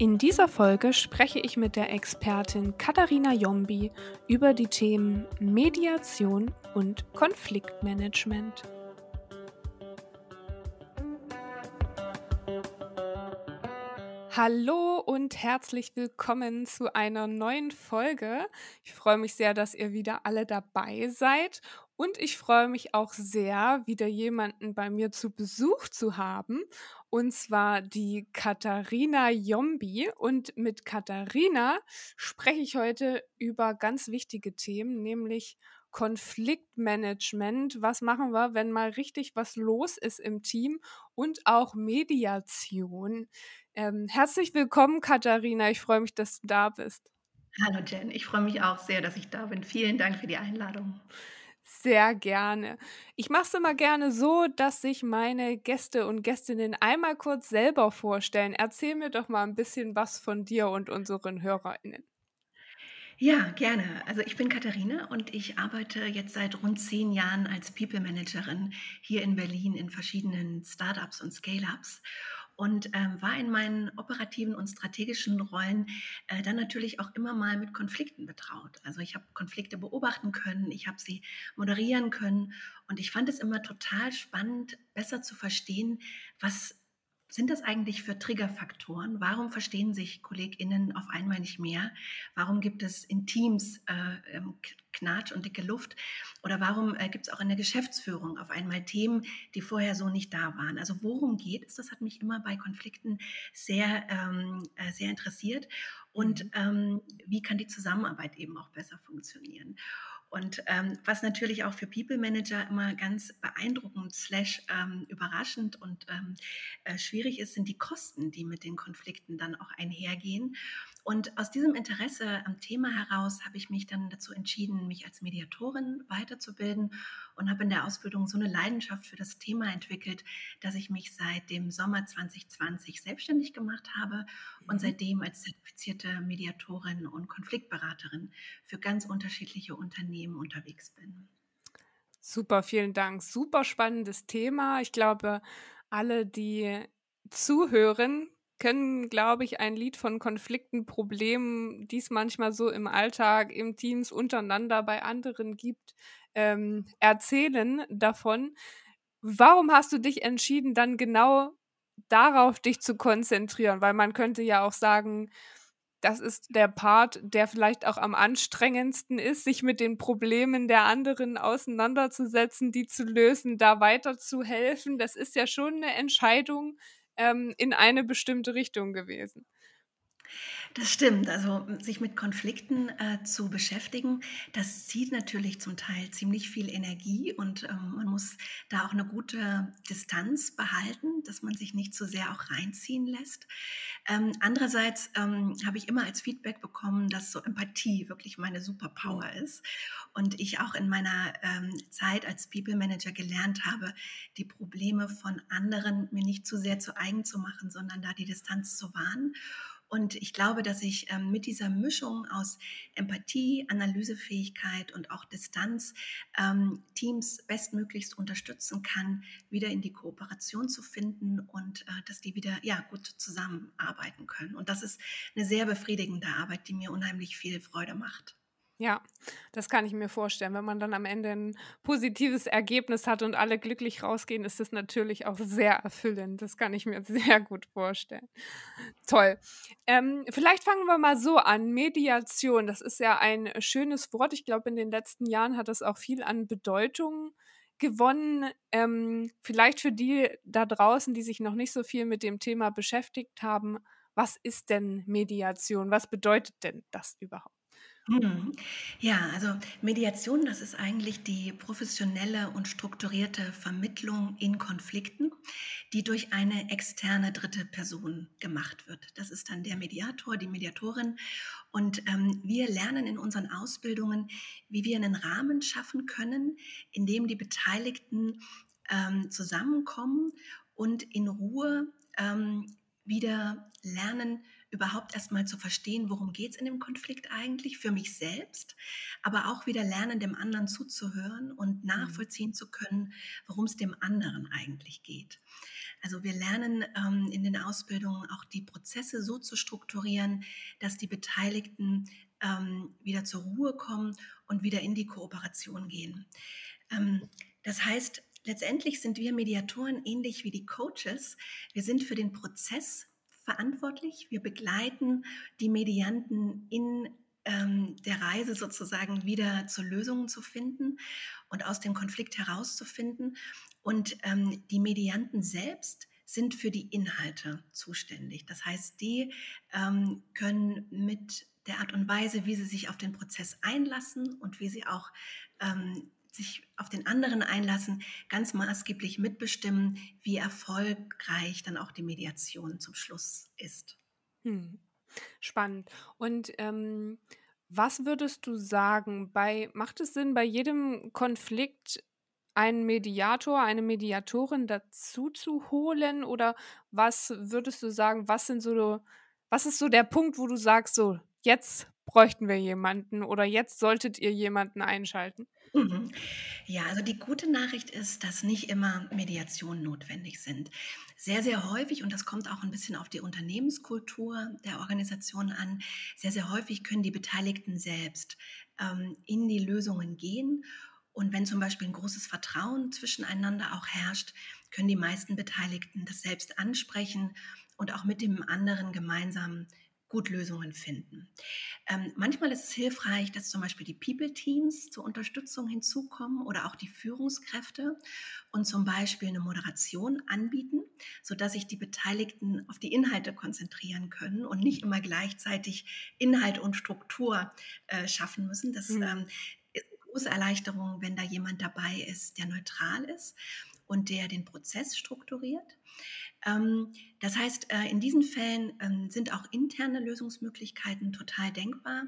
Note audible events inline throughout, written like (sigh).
In dieser Folge spreche ich mit der Expertin Katharina Jombi über die Themen Mediation und Konfliktmanagement. Hallo und herzlich willkommen zu einer neuen Folge. Ich freue mich sehr, dass ihr wieder alle dabei seid und ich freue mich auch sehr, wieder jemanden bei mir zu Besuch zu haben. Und zwar die Katharina Jombi. Und mit Katharina spreche ich heute über ganz wichtige Themen, nämlich Konfliktmanagement. Was machen wir, wenn mal richtig was los ist im Team? Und auch Mediation. Ähm, herzlich willkommen, Katharina. Ich freue mich, dass du da bist. Hallo Jen, ich freue mich auch sehr, dass ich da bin. Vielen Dank für die Einladung. Sehr gerne. Ich mache es immer gerne so, dass sich meine Gäste und Gästinnen einmal kurz selber vorstellen. Erzähl mir doch mal ein bisschen was von dir und unseren HörerInnen. Ja, gerne. Also ich bin Katharina und ich arbeite jetzt seit rund zehn Jahren als People Managerin hier in Berlin in verschiedenen Startups und Scale-ups und ähm, war in meinen operativen und strategischen Rollen äh, dann natürlich auch immer mal mit Konflikten betraut. Also ich habe Konflikte beobachten können, ich habe sie moderieren können und ich fand es immer total spannend, besser zu verstehen, was sind das eigentlich für Triggerfaktoren? Warum verstehen sich KollegInnen auf einmal nicht mehr? Warum gibt es in Teams äh, ähm, Knatsch und dicke Luft? Oder warum äh, gibt es auch in der Geschäftsführung auf einmal Themen, die vorher so nicht da waren? Also worum geht es? Das hat mich immer bei Konflikten sehr, ähm, äh, sehr interessiert. Und mhm. ähm, wie kann die Zusammenarbeit eben auch besser funktionieren? Und ähm, was natürlich auch für People Manager immer ganz beeindruckend slash ähm, überraschend und ähm, äh, schwierig ist, sind die Kosten, die mit den Konflikten dann auch einhergehen. Und aus diesem Interesse am Thema heraus habe ich mich dann dazu entschieden, mich als Mediatorin weiterzubilden und habe in der Ausbildung so eine Leidenschaft für das Thema entwickelt, dass ich mich seit dem Sommer 2020 selbstständig gemacht habe und mhm. seitdem als zertifizierte Mediatorin und Konfliktberaterin für ganz unterschiedliche Unternehmen unterwegs bin. Super, vielen Dank. Super spannendes Thema. Ich glaube, alle, die zuhören, können, glaube ich, ein Lied von Konflikten, Problemen, die es manchmal so im Alltag, im Teams untereinander bei anderen gibt, ähm, erzählen davon. Warum hast du dich entschieden, dann genau darauf dich zu konzentrieren? Weil man könnte ja auch sagen, das ist der Part, der vielleicht auch am anstrengendsten ist, sich mit den Problemen der anderen auseinanderzusetzen, die zu lösen, da weiterzuhelfen. Das ist ja schon eine Entscheidung ähm, in eine bestimmte Richtung gewesen. Das stimmt. Also sich mit Konflikten äh, zu beschäftigen, das zieht natürlich zum Teil ziemlich viel Energie und ähm, man muss da auch eine gute Distanz behalten, dass man sich nicht zu so sehr auch reinziehen lässt. Ähm, andererseits ähm, habe ich immer als Feedback bekommen, dass so Empathie wirklich meine Superpower ist und ich auch in meiner ähm, Zeit als People Manager gelernt habe, die Probleme von anderen mir nicht zu sehr zu eigen zu machen, sondern da die Distanz zu wahren. Und ich glaube, dass ich ähm, mit dieser Mischung aus Empathie, Analysefähigkeit und auch Distanz ähm, Teams bestmöglichst unterstützen kann, wieder in die Kooperation zu finden und äh, dass die wieder ja, gut zusammenarbeiten können. Und das ist eine sehr befriedigende Arbeit, die mir unheimlich viel Freude macht. Ja, das kann ich mir vorstellen. Wenn man dann am Ende ein positives Ergebnis hat und alle glücklich rausgehen, ist das natürlich auch sehr erfüllend. Das kann ich mir (laughs) sehr gut vorstellen. Toll. Ähm, vielleicht fangen wir mal so an. Mediation, das ist ja ein schönes Wort. Ich glaube, in den letzten Jahren hat das auch viel an Bedeutung gewonnen. Ähm, vielleicht für die da draußen, die sich noch nicht so viel mit dem Thema beschäftigt haben. Was ist denn Mediation? Was bedeutet denn das überhaupt? Mhm. Ja, also Mediation, das ist eigentlich die professionelle und strukturierte Vermittlung in Konflikten, die durch eine externe dritte Person gemacht wird. Das ist dann der Mediator, die Mediatorin. Und ähm, wir lernen in unseren Ausbildungen, wie wir einen Rahmen schaffen können, in dem die Beteiligten ähm, zusammenkommen und in Ruhe ähm, wieder lernen, überhaupt erstmal zu verstehen, worum geht es in dem Konflikt eigentlich für mich selbst, aber auch wieder lernen, dem anderen zuzuhören und mhm. nachvollziehen zu können, worum es dem anderen eigentlich geht. Also wir lernen ähm, in den Ausbildungen auch die Prozesse so zu strukturieren, dass die Beteiligten ähm, wieder zur Ruhe kommen und wieder in die Kooperation gehen. Ähm, das heißt, letztendlich sind wir Mediatoren ähnlich wie die Coaches. Wir sind für den Prozess verantwortlich. Wir begleiten die Medianten in ähm, der Reise sozusagen wieder zu Lösungen zu finden und aus dem Konflikt herauszufinden. Und ähm, die Medianten selbst sind für die Inhalte zuständig. Das heißt, die ähm, können mit der Art und Weise, wie sie sich auf den Prozess einlassen und wie sie auch ähm, sich auf den anderen einlassen, ganz maßgeblich mitbestimmen, wie erfolgreich dann auch die Mediation zum Schluss ist. Hm. Spannend. Und ähm, was würdest du sagen, bei, macht es Sinn, bei jedem Konflikt einen Mediator, eine Mediatorin dazu zu holen? Oder was würdest du sagen, was sind so, was ist so der Punkt, wo du sagst, so, jetzt bräuchten wir jemanden oder jetzt solltet ihr jemanden einschalten? Mhm. Ja, also die gute Nachricht ist, dass nicht immer Mediationen notwendig sind. Sehr, sehr häufig, und das kommt auch ein bisschen auf die Unternehmenskultur der Organisation an, sehr, sehr häufig können die Beteiligten selbst ähm, in die Lösungen gehen. Und wenn zum Beispiel ein großes Vertrauen zwischeneinander auch herrscht, können die meisten Beteiligten das selbst ansprechen und auch mit dem anderen gemeinsam gut Lösungen finden. Ähm, manchmal ist es hilfreich, dass zum Beispiel die People-Teams zur Unterstützung hinzukommen oder auch die Führungskräfte und zum Beispiel eine Moderation anbieten, sodass sich die Beteiligten auf die Inhalte konzentrieren können und nicht immer gleichzeitig Inhalt und Struktur äh, schaffen müssen. Das mhm. ähm, ist eine große Erleichterung, wenn da jemand dabei ist, der neutral ist und der den Prozess strukturiert. Ähm, das heißt, äh, in diesen Fällen ähm, sind auch interne Lösungsmöglichkeiten total denkbar.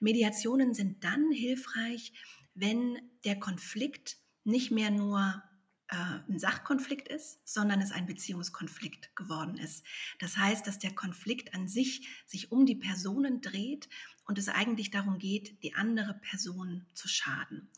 Mediationen sind dann hilfreich, wenn der Konflikt nicht mehr nur äh, ein Sachkonflikt ist, sondern es ein Beziehungskonflikt geworden ist. Das heißt, dass der Konflikt an sich sich um die Personen dreht und es eigentlich darum geht, die andere Person zu schaden.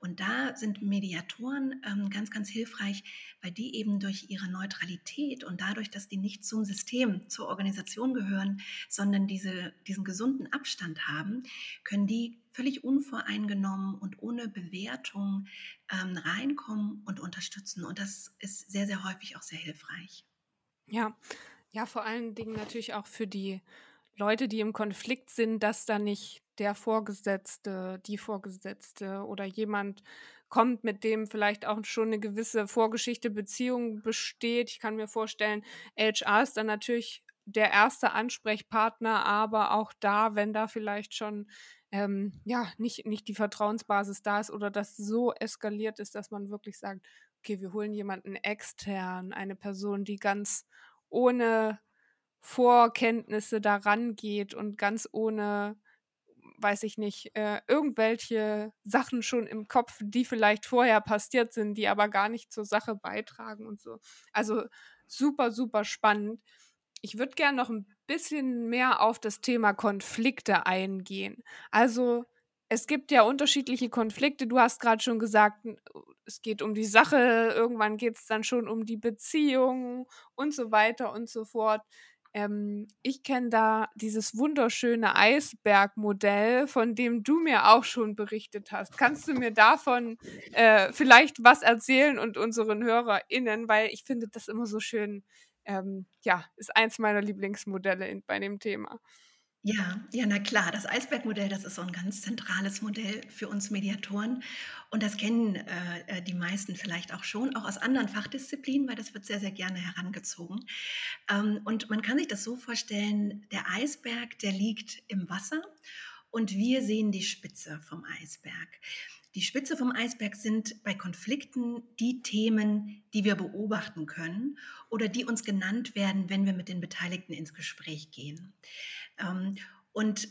Und da sind Mediatoren ähm, ganz, ganz hilfreich, weil die eben durch ihre Neutralität und dadurch, dass die nicht zum System, zur Organisation gehören, sondern diese, diesen gesunden Abstand haben, können die völlig unvoreingenommen und ohne Bewertung ähm, reinkommen und unterstützen. Und das ist sehr, sehr häufig auch sehr hilfreich. Ja, ja, vor allen Dingen natürlich auch für die Leute, die im Konflikt sind, dass da nicht der Vorgesetzte, die Vorgesetzte oder jemand kommt, mit dem vielleicht auch schon eine gewisse Vorgeschichte, Beziehung besteht. Ich kann mir vorstellen, HR ist dann natürlich der erste Ansprechpartner, aber auch da, wenn da vielleicht schon ähm, ja nicht, nicht die Vertrauensbasis da ist oder das so eskaliert ist, dass man wirklich sagt, okay, wir holen jemanden extern, eine Person, die ganz ohne Vorkenntnisse daran geht und ganz ohne weiß ich nicht, äh, irgendwelche Sachen schon im Kopf, die vielleicht vorher passiert sind, die aber gar nicht zur Sache beitragen und so. Also super, super spannend. Ich würde gerne noch ein bisschen mehr auf das Thema Konflikte eingehen. Also es gibt ja unterschiedliche Konflikte. Du hast gerade schon gesagt, es geht um die Sache, irgendwann geht es dann schon um die Beziehung und so weiter und so fort. Ähm, ich kenne da dieses wunderschöne Eisbergmodell, von dem du mir auch schon berichtet hast. Kannst du mir davon äh, vielleicht was erzählen und unseren HörerInnen, weil ich finde das immer so schön, ähm, ja, ist eins meiner Lieblingsmodelle in, bei dem Thema. Ja, ja, na klar, das Eisbergmodell, das ist so ein ganz zentrales Modell für uns Mediatoren. Und das kennen äh, äh, die meisten vielleicht auch schon, auch aus anderen Fachdisziplinen, weil das wird sehr, sehr gerne herangezogen. Ähm, und man kann sich das so vorstellen, der Eisberg, der liegt im Wasser und wir sehen die Spitze vom Eisberg. Die Spitze vom Eisberg sind bei Konflikten die Themen, die wir beobachten können oder die uns genannt werden, wenn wir mit den Beteiligten ins Gespräch gehen. Ähm, und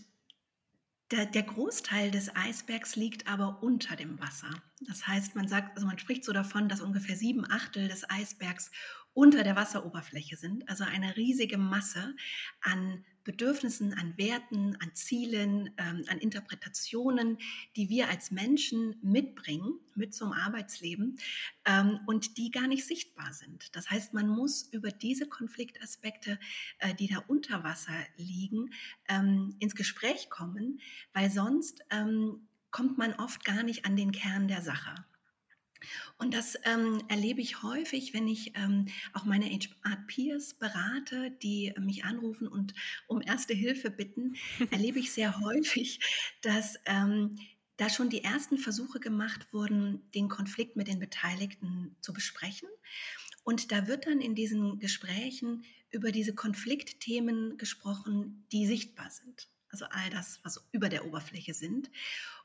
der, der, Großteil des Eisbergs liegt aber unter dem Wasser. Das heißt, man sagt, also man spricht so davon, dass ungefähr sieben Achtel des Eisbergs unter der Wasseroberfläche sind. Also eine riesige Masse an Bedürfnissen, an Werten, an Zielen, ähm, an Interpretationen, die wir als Menschen mitbringen mit zum Arbeitsleben ähm, und die gar nicht sichtbar sind. Das heißt, man muss über diese Konfliktaspekte, äh, die da unter Wasser liegen, ähm, ins Gespräch kommen, weil sonst ähm, kommt man oft gar nicht an den Kern der Sache. Und das ähm, erlebe ich häufig, wenn ich ähm, auch meine HR-Peers berate, die mich anrufen und um erste Hilfe bitten, erlebe ich sehr (laughs) häufig, dass ähm, da schon die ersten Versuche gemacht wurden, den Konflikt mit den Beteiligten zu besprechen. Und da wird dann in diesen Gesprächen über diese Konfliktthemen gesprochen, die sichtbar sind. Also all das, was über der Oberfläche sind.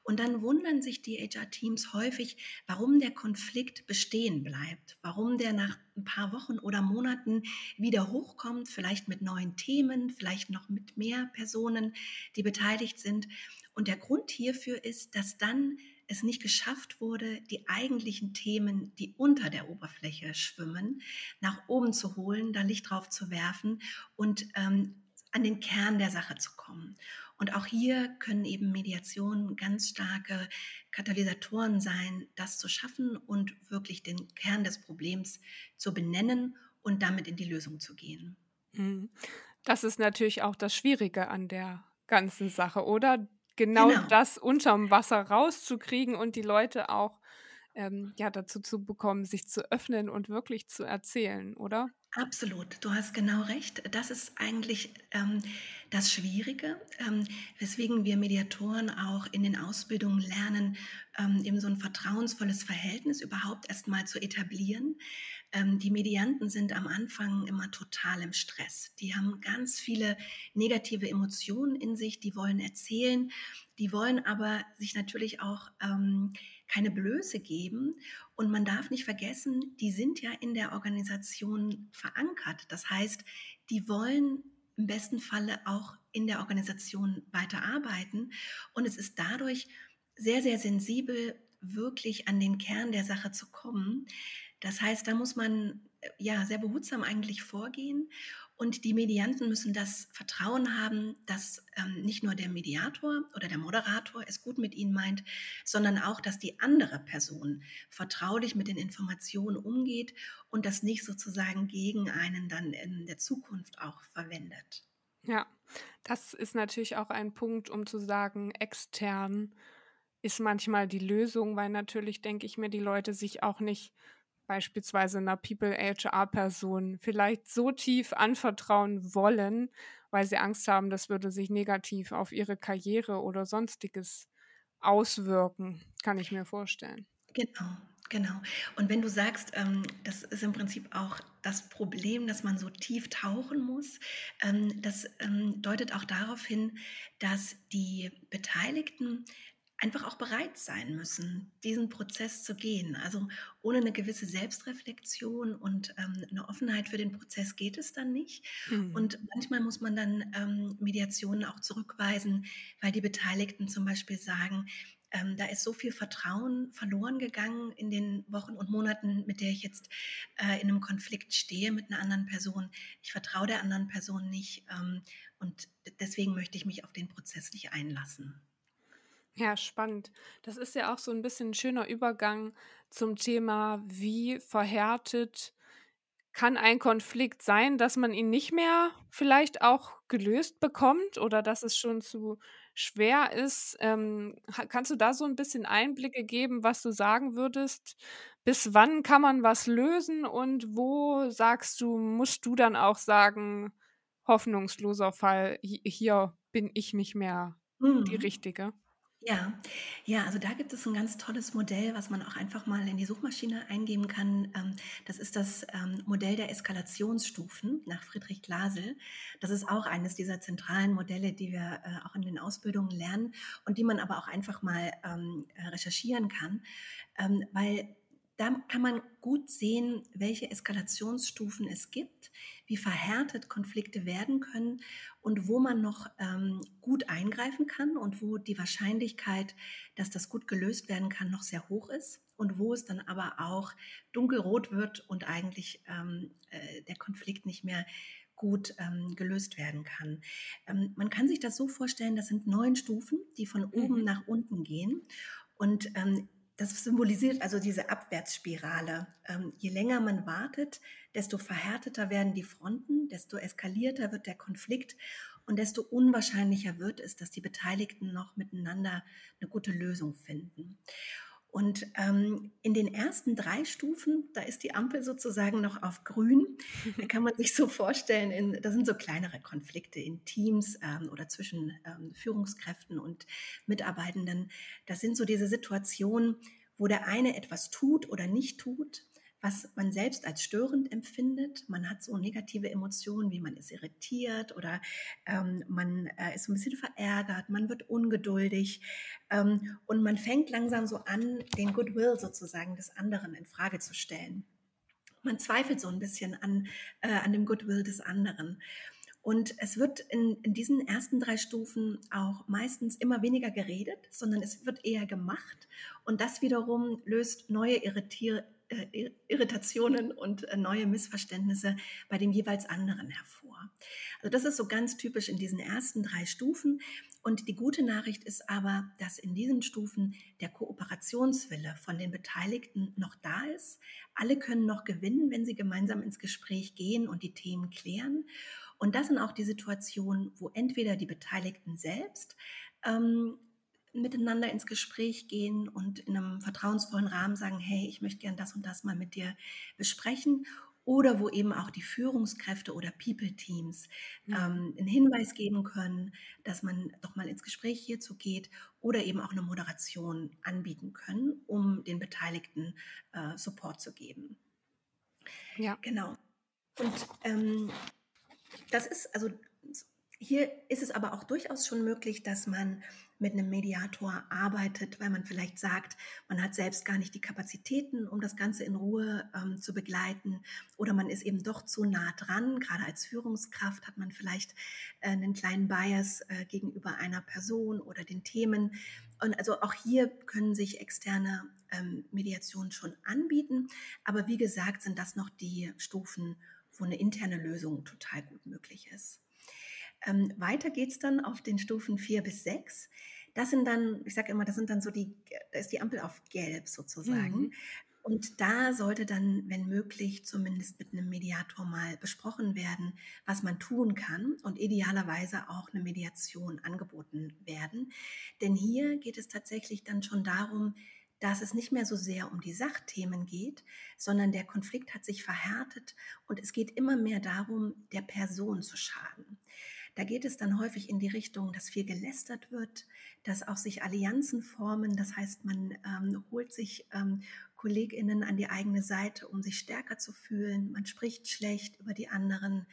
Und dann wundern sich die HR-Teams häufig, warum der Konflikt bestehen bleibt, warum der nach ein paar Wochen oder Monaten wieder hochkommt, vielleicht mit neuen Themen, vielleicht noch mit mehr Personen, die beteiligt sind. Und der Grund hierfür ist, dass dann es nicht geschafft wurde, die eigentlichen Themen, die unter der Oberfläche schwimmen, nach oben zu holen, da Licht drauf zu werfen und ähm, an den Kern der Sache zu kommen. Und auch hier können eben Mediationen ganz starke Katalysatoren sein, das zu schaffen und wirklich den Kern des Problems zu benennen und damit in die Lösung zu gehen. Mhm. Das ist natürlich auch das Schwierige an der ganzen Sache, oder? Genau, genau. das unterm Wasser rauszukriegen und die Leute auch ähm, ja, dazu zu bekommen, sich zu öffnen und wirklich zu erzählen, oder? Absolut, du hast genau recht. Das ist eigentlich ähm, das Schwierige, ähm, weswegen wir Mediatoren auch in den Ausbildungen lernen, ähm, eben so ein vertrauensvolles Verhältnis überhaupt erstmal zu etablieren. Ähm, die Medianten sind am Anfang immer total im Stress. Die haben ganz viele negative Emotionen in sich, die wollen erzählen, die wollen aber sich natürlich auch ähm, keine Blöße geben. Und man darf nicht vergessen, die sind ja in der Organisation verankert. Das heißt, die wollen im besten Falle auch in der Organisation weiterarbeiten. Und es ist dadurch sehr, sehr sensibel, wirklich an den Kern der Sache zu kommen. Das heißt, da muss man äh, ja sehr behutsam eigentlich vorgehen und die Medianten müssen das Vertrauen haben, dass ähm, nicht nur der Mediator oder der Moderator es gut mit ihnen meint, sondern auch, dass die andere Person vertraulich mit den Informationen umgeht und das nicht sozusagen gegen einen dann in der Zukunft auch verwendet. Ja, das ist natürlich auch ein Punkt, um zu sagen, extern ist manchmal die Lösung, weil natürlich denke ich mir, die Leute sich auch nicht beispielsweise einer People-HR-Person vielleicht so tief anvertrauen wollen, weil sie Angst haben, das würde sich negativ auf ihre Karriere oder sonstiges auswirken, kann ich mir vorstellen. Genau, genau. Und wenn du sagst, ähm, das ist im Prinzip auch das Problem, dass man so tief tauchen muss, ähm, das ähm, deutet auch darauf hin, dass die Beteiligten einfach auch bereit sein müssen, diesen Prozess zu gehen. Also ohne eine gewisse Selbstreflexion und ähm, eine Offenheit für den Prozess geht es dann nicht. Mhm. Und manchmal muss man dann ähm, Mediationen auch zurückweisen, weil die Beteiligten zum Beispiel sagen, ähm, da ist so viel Vertrauen verloren gegangen in den Wochen und Monaten, mit der ich jetzt äh, in einem Konflikt stehe mit einer anderen Person. Ich vertraue der anderen Person nicht ähm, und deswegen möchte ich mich auf den Prozess nicht einlassen. Ja, spannend. Das ist ja auch so ein bisschen ein schöner Übergang zum Thema, wie verhärtet kann ein Konflikt sein, dass man ihn nicht mehr vielleicht auch gelöst bekommt oder dass es schon zu schwer ist. Ähm, kannst du da so ein bisschen Einblicke geben, was du sagen würdest? Bis wann kann man was lösen und wo sagst du, musst du dann auch sagen, hoffnungsloser Fall, hier bin ich nicht mehr die mhm. Richtige? Ja, ja, also da gibt es ein ganz tolles Modell, was man auch einfach mal in die Suchmaschine eingeben kann. Ähm, das ist das ähm, Modell der Eskalationsstufen nach Friedrich Glasel. Das ist auch eines dieser zentralen Modelle, die wir äh, auch in den Ausbildungen lernen und die man aber auch einfach mal ähm, recherchieren kann, weil da kann man gut sehen, welche Eskalationsstufen es gibt, wie verhärtet Konflikte werden können und wo man noch ähm, gut eingreifen kann und wo die Wahrscheinlichkeit, dass das gut gelöst werden kann, noch sehr hoch ist und wo es dann aber auch dunkelrot wird und eigentlich ähm, äh, der Konflikt nicht mehr gut ähm, gelöst werden kann. Ähm, man kann sich das so vorstellen, das sind neun Stufen, die von oben mhm. nach unten gehen. Und ähm, das symbolisiert also diese Abwärtsspirale. Ähm, je länger man wartet, desto verhärteter werden die Fronten, desto eskalierter wird der Konflikt und desto unwahrscheinlicher wird es, dass die Beteiligten noch miteinander eine gute Lösung finden. Und ähm, in den ersten drei Stufen, da ist die Ampel sozusagen noch auf grün. (laughs) Da kann man sich so vorstellen, in, da sind so kleinere Konflikte in Teams ähm, oder zwischen ähm, Führungskräften und Mitarbeitenden. Das sind so diese Situationen, wo der eine etwas tut oder nicht tut, was man selbst als störend empfindet. Man hat so negative Emotionen, wie man ist irritiert oder ähm, man äh, ist so ein bisschen verärgert, man wird ungeduldig ähm, und man fängt langsam so an, den Goodwill sozusagen des anderen in Frage zu stellen. Man zweifelt so ein bisschen an, äh, an dem Goodwill des anderen. Und es wird in, in, diesen ersten drei Stufen auch meistens immer weniger geredet, sondern es wird eher gemacht. Und das wiederum löst neue Irritier Irritationen und äh, neue Missverständnisse bei dem jeweils anderen hervor. Also das ist so ganz typisch in diesen ersten drei Stufen. Und die gute Nachricht ist aber, dass in diesen Stufen der Kooperationswille von den Beteiligten noch da ist. Alle können noch gewinnen, wenn sie gemeinsam ins Gespräch gehen und die Themen klären. Und das sind auch die Situationen, wo entweder die Beteiligten selbst ähm, miteinander ins Gespräch gehen und in einem vertrauensvollen Rahmen sagen, hey, ich möchte gern das und das mal mit dir besprechen. Oder wo eben auch die Führungskräfte oder People-Teams ähm, einen Hinweis geben können, dass man doch mal ins Gespräch hierzu geht oder eben auch eine Moderation anbieten können, um den Beteiligten äh, Support zu geben. Ja. Genau. Und ähm, das ist also hier ist es aber auch durchaus schon möglich, dass man mit einem Mediator arbeitet, weil man vielleicht sagt, man hat selbst gar nicht die Kapazitäten, um das Ganze in Ruhe ähm, zu begleiten oder man ist eben doch zu nah dran. Gerade als Führungskraft hat man vielleicht äh, einen kleinen Bias äh, gegenüber einer Person oder den Themen. Und also auch hier können sich externe ähm, Mediationen schon anbieten. Aber wie gesagt, sind das noch die Stufen, wo eine interne Lösung total gut möglich ist. Ähm, weiter geht es dann auf den Stufen 4 bis 6. Das sind dann, ich sage immer, das sind dann so die, da ist die Ampel auf gelb sozusagen. Mhm. Und da sollte dann, wenn möglich, zumindest mit einem Mediator mal besprochen werden, was man tun kann und idealerweise auch eine Mediation angeboten werden. Denn hier geht es tatsächlich dann schon darum, dass es nicht mehr so sehr um die Sachthemen geht, sondern der Konflikt hat sich verhärtet und es geht immer mehr darum, der Person zu schaden. Da geht es dann häufig in die Richtung, dass viel gelästert wird, dass auch sich Allianzen formen. Das heißt, man ähm, holt sich ähm, KollegInnen an die eigene Seite, um sich stärker zu fühlen. Man spricht schlecht über die anderen.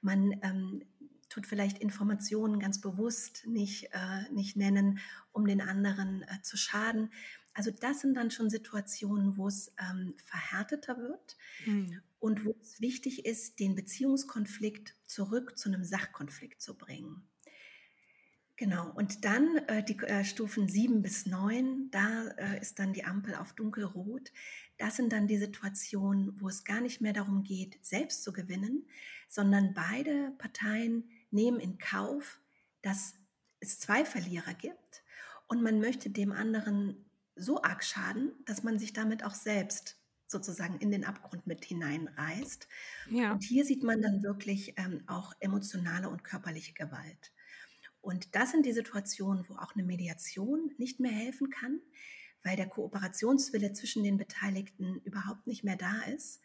Man ähm, tut vielleicht Informationen ganz bewusst nicht, äh, nicht nennen, um den anderen äh, zu schaden. Also das sind dann schon Situationen, wo es ähm, verhärteter wird mhm. und wo es wichtig ist, den Beziehungskonflikt zurück zu einem Sachkonflikt zu bringen. Genau, und dann äh, die äh, Stufen 7 bis 9, da äh, ist dann die Ampel auf dunkelrot. Das sind dann die Situationen, wo es gar nicht mehr darum geht, selbst zu gewinnen, sondern beide Parteien nehmen in Kauf, dass es zwei Verlierer gibt und man möchte dem anderen so arg schaden, dass man sich damit auch selbst sozusagen in den Abgrund mit hineinreißt. Ja. Und hier sieht man dann wirklich ähm, auch emotionale und körperliche Gewalt. Und das sind die Situationen, wo auch eine Mediation nicht mehr helfen kann, weil der Kooperationswille zwischen den Beteiligten überhaupt nicht mehr da ist.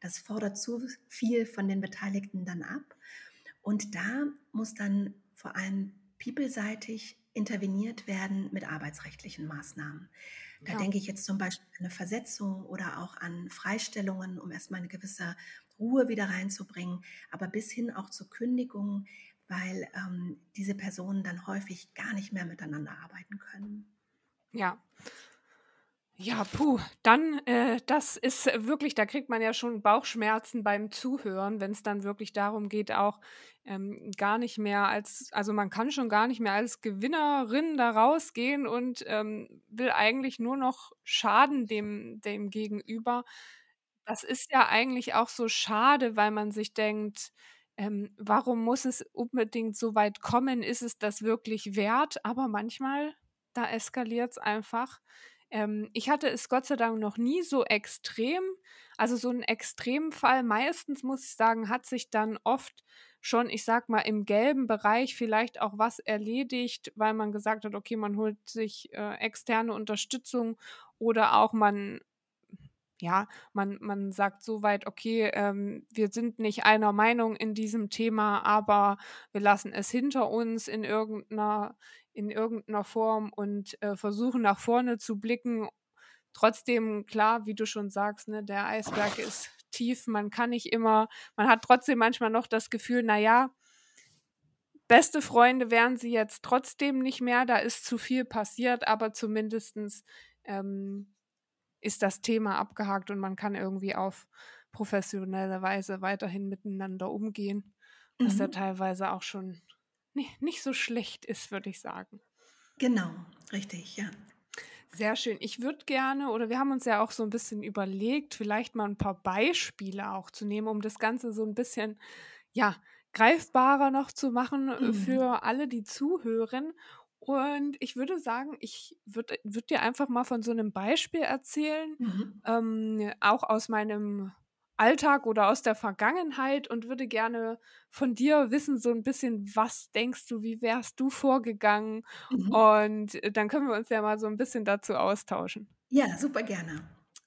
Das fordert zu viel von den Beteiligten dann ab. Und da muss dann vor allem people-seitig interveniert werden mit arbeitsrechtlichen Maßnahmen. Da ja. denke ich jetzt zum Beispiel an eine Versetzung oder auch an Freistellungen, um erstmal eine gewisse Ruhe wieder reinzubringen, aber bis hin auch zur Kündigung, weil ähm, diese Personen dann häufig gar nicht mehr miteinander arbeiten können. Ja. Ja, puh, dann, äh, das ist wirklich da kriegt man ja schon Bauchschmerzen beim Zuhören, wenn's dann wirklich darum geht, auch, ähm, gar nicht mehr als also, man kann schon gar nicht mehr als Gewinnerin da rausgehen und, ähm, will eigentlich nur noch schaden dem dem Gegenüber. Das ist ja eigentlich auch so schade, weil man sich denkt, ähm: „Warum muss es unbedingt so weit kommen? Ist es das wirklich wert?“ Aber manchmal, da eskaliert's einfach. Ähm, ich hatte es Gott sei Dank noch nie so extrem, also, so 'n Extremfall. Meistens, muss ich sagen, hat sich dann oft schon, ich sage mal, im gelben Bereich vielleicht auch was erledigt, weil man gesagt hat: „Okay, man holt sich, äh, externe Unterstützung“, oder auch man ja, man man sagt so weit: „Okay, ähm, wir sind nicht einer Meinung in diesem Thema, aber wir lassen es hinter uns in irgend 'ner in irgend 'ner Form und, äh, versuchen nach vorne zu blicken.“ Trotzdem, klar, wie du schon sagst, ne, der Eisberg ist tief. Man kann nicht immer man hat trotzdem manchmal noch das Gefühl, na ja beste Freunde wären sie jetzt trotzdem nicht mehr, da ist zu viel passiert, aber zumindestens, ähm, ist das Thema abgehakt und man kann irgendwie auf professionelle Weise weiterhin miteinander umgehen, was ja Mhm. teilweise auch schon nicht so schlecht ist, würde ich sagen. Genau, richtig, ja. Sehr schön. Ich würde gerne oder wir haben uns ja auch so 'n bisschen überlegt, vielleicht mal 'n paar Beispiele auch zu nehmen, um das Ganze so 'n bisschen, ja, greifbarer noch zu machen, äh, Mhm. für alle, die zuhören. Und ich würde sagen, ich würde würde dir einfach mal von so 'nem Beispiel erzählen, Mhm. ähm, auch aus meinem Alltag oder aus der Vergangenheit und würde gerne von dir wissen, so 'n bisschen, was denkst du, wie wärst du vorgegangen? Mhm. Und dann können wir uns ja mal so 'n bisschen dazu austauschen. Ja, super gerne.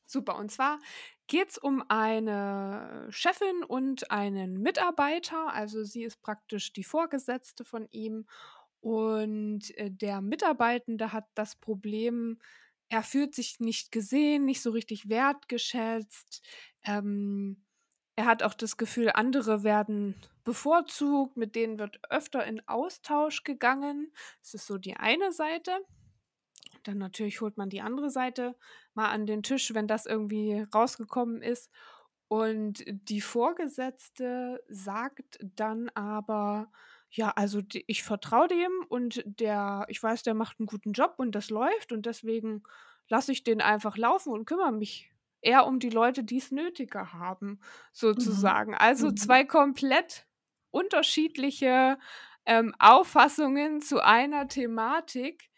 Super, und zwar geht's um eine Chefin und einen Mitarbeiter. Also, sie ist praktisch die Vorgesetzte von ihm und, äh, der Mitarbeitende hat das Problem, er fühlt sich nicht gesehen, nicht so richtig wertgeschätzt. Ähm, er hat auch das Gefühl, andere werden bevorzugt, mit denen wird öfter in Austausch gegangen. Das ist so die eine Seite. Dann natürlich holt man die andere Seite mal an den Tisch, wenn das irgendwie rausgekommen ist. Und die Vorgesetzte sagt dann aber: „Ja, also, ich vertraue dem und der ich weiß, der macht 'n guten Job und das läuft und deswegen lasse ich den einfach laufen und kümmere mich eher um die Leute, die's nötiger haben“, Mhm. sozusagen. Also, 2 Mhm. komplett unterschiedliche, ähm, Auffassungen zu einer Thematik.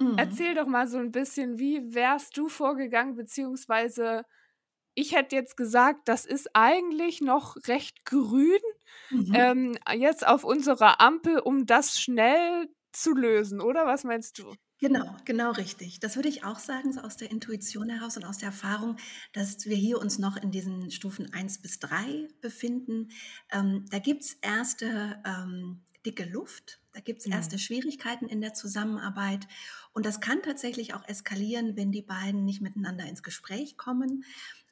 Mhm. Erzähl doch mal so 'n bisschen, wie wärst du vorgegangen? Beziehungsweise ich hätte jetzt gesagt, das ist eigentlich noch recht grün, Mhm. ähm, jetzt auf unserer Ampel, um das schnell zu lösen, oder was meinst du? Genau, genau richtig. Das würde ich auch sagen, so aus der Intuition heraus und aus der Erfahrung, dass wir hier uns noch in diesen Stufen 1 bis 3 befinden. Ähm, da gibt's erste, ähm, dicke Luft. Da gibt's erste Mhm. Schwierigkeiten in der Zusammenarbeit. Und das kann tatsächlich auch eskalieren, wenn die beiden nicht miteinander ins Gespräch kommen.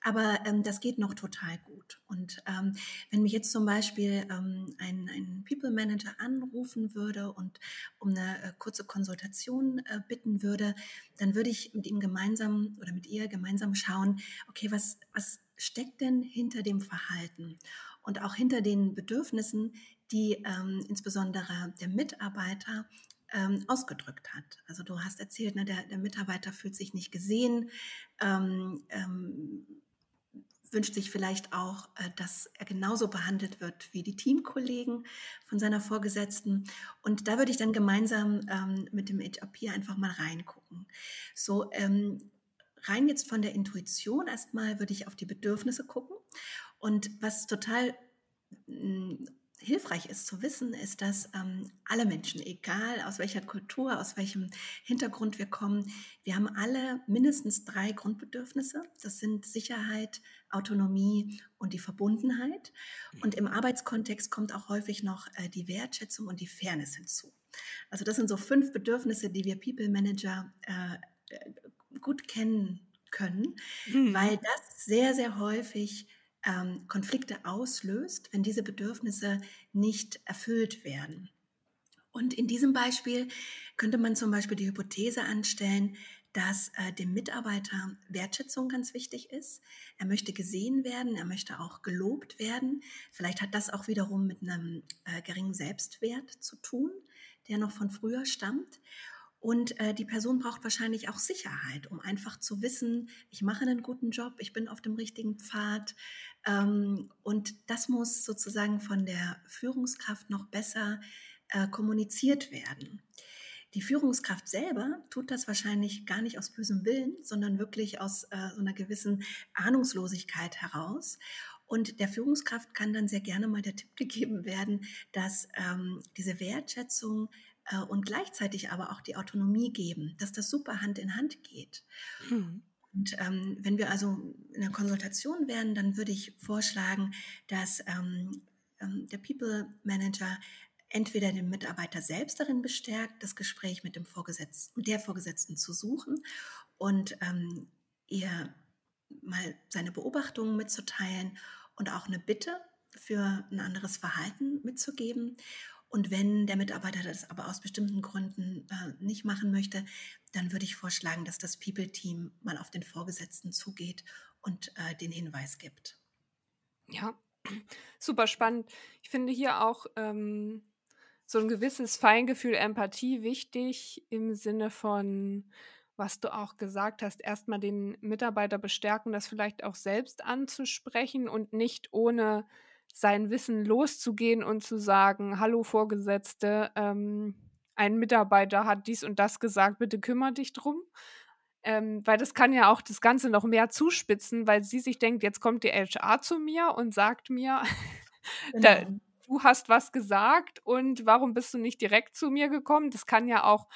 Aber, ähm, das geht noch total gut. Und, ähm, wenn mich jetzt zum Beispiel, ähm, ein ein People Manager anrufen würde und um 'ne, äh, kurze Konsultation, äh, bitten würde, dann würde ich mit ihm gemeinsam oder mit ihr gemeinsam schauen: „Okay, was was steckt denn hinter dem Verhalten und auch hinter den Bedürfnissen, die, ähm, insbesondere der Mitarbeiter, ähm, ausgedrückt hat?“ Also, du hast erzählt, ne, der der Mitarbeiter fühlt sich nicht gesehen, ähm, ähm, wünscht sich vielleicht auch, äh, dass er genauso behandelt wird wie die Teamkollegen von seiner Vorgesetzten. Und da würde ich dann gemeinsam, ähm, mit dem HRP einfach mal reingucken. So, ähm, rein jetzt von der Intuition erst mal würde ich auf die Bedürfnisse gucken. Und was total, hm, hilfreich ist zu wissen, ist, dass, ähm, alle Menschen, egal aus welcher Kultur, aus welchem Hintergrund wir kommen, wir haben alle mindestens 3 Grundbedürfnisse. Das sind Sicherheit, Autonomie und die Verbundenheit. Und im Arbeitskontext kommt auch häufig noch, äh, die Wertschätzung und die Fairness hinzu. Also, das sind so 5 Bedürfnisse, die wir People Manager, äh, äh, gut kennen können, Mhm. weil das sehr, sehr häufig, ähm, Konflikte auslöst, wenn diese Bedürfnisse nicht erfüllt werden. Und in diesem Beispiel könnte man zum Beispiel die Hypothese anstellen, dass äh, dem Mitarbeiter Wertschätzung ganz wichtig ist. Er möchte gesehen werden, er möchte auch gelobt werden. Vielleicht hat das auch wiederum mit einem äh, geringen Selbstwert zu tun, der noch von früher stammt. Und äh, die Person braucht wahrscheinlich auch Sicherheit, um einfach zu wissen, ich mache einen guten Job, ich bin auf dem richtigen Pfad. Ähm, und das muss sozusagen von der Führungskraft noch besser äh, kommuniziert werden. Die Führungskraft selber tut das wahrscheinlich gar nicht aus bösem Willen, sondern wirklich aus äh, so einer gewissen Ahnungslosigkeit heraus. Und der Führungskraft kann dann sehr gerne mal der Tipp gegeben werden, dass ähm, diese Wertschätzung und gleichzeitig aber auch die Autonomie geben, dass das super Hand in Hand geht. Mhm. Und ähm, wenn wir also in einer Konsultation wären, dann würde ich vorschlagen, dass ähm, ähm, der People Manager entweder den Mitarbeiter selbst darin bestärkt, das Gespräch mit dem Vorgesetzten, mit der Vorgesetzten zu suchen und ähm, ihr mal seine Beobachtungen mitzuteilen und auch eine Bitte für ein anderes Verhalten mitzugeben. Und wenn der Mitarbeiter das aber aus bestimmten Gründen äh, nicht machen möchte, dann würde ich vorschlagen, dass das People-Team mal auf den Vorgesetzten zugeht und äh, den Hinweis gibt. Ja, (clears throat) super spannend. Ich finde hier auch ähm, so ein gewisses Feingefühl, Empathie wichtig im Sinne von, was du auch gesagt hast, erstmal den Mitarbeiter bestärken, das vielleicht auch selbst anzusprechen und nicht ohne sein Wissen loszugehen und zu sagen, hallo Vorgesetzte, ähm, ein Mitarbeiter hat dies und das gesagt, bitte kümmere dich drum. Ähm, weil das kann ja auch das Ganze noch mehr zuspitzen, weil sie sich denkt, jetzt kommt die HR zu mir und sagt mir, (laughs) genau. da, du hast was gesagt und warum bist du nicht direkt zu mir gekommen? Das kann ja auch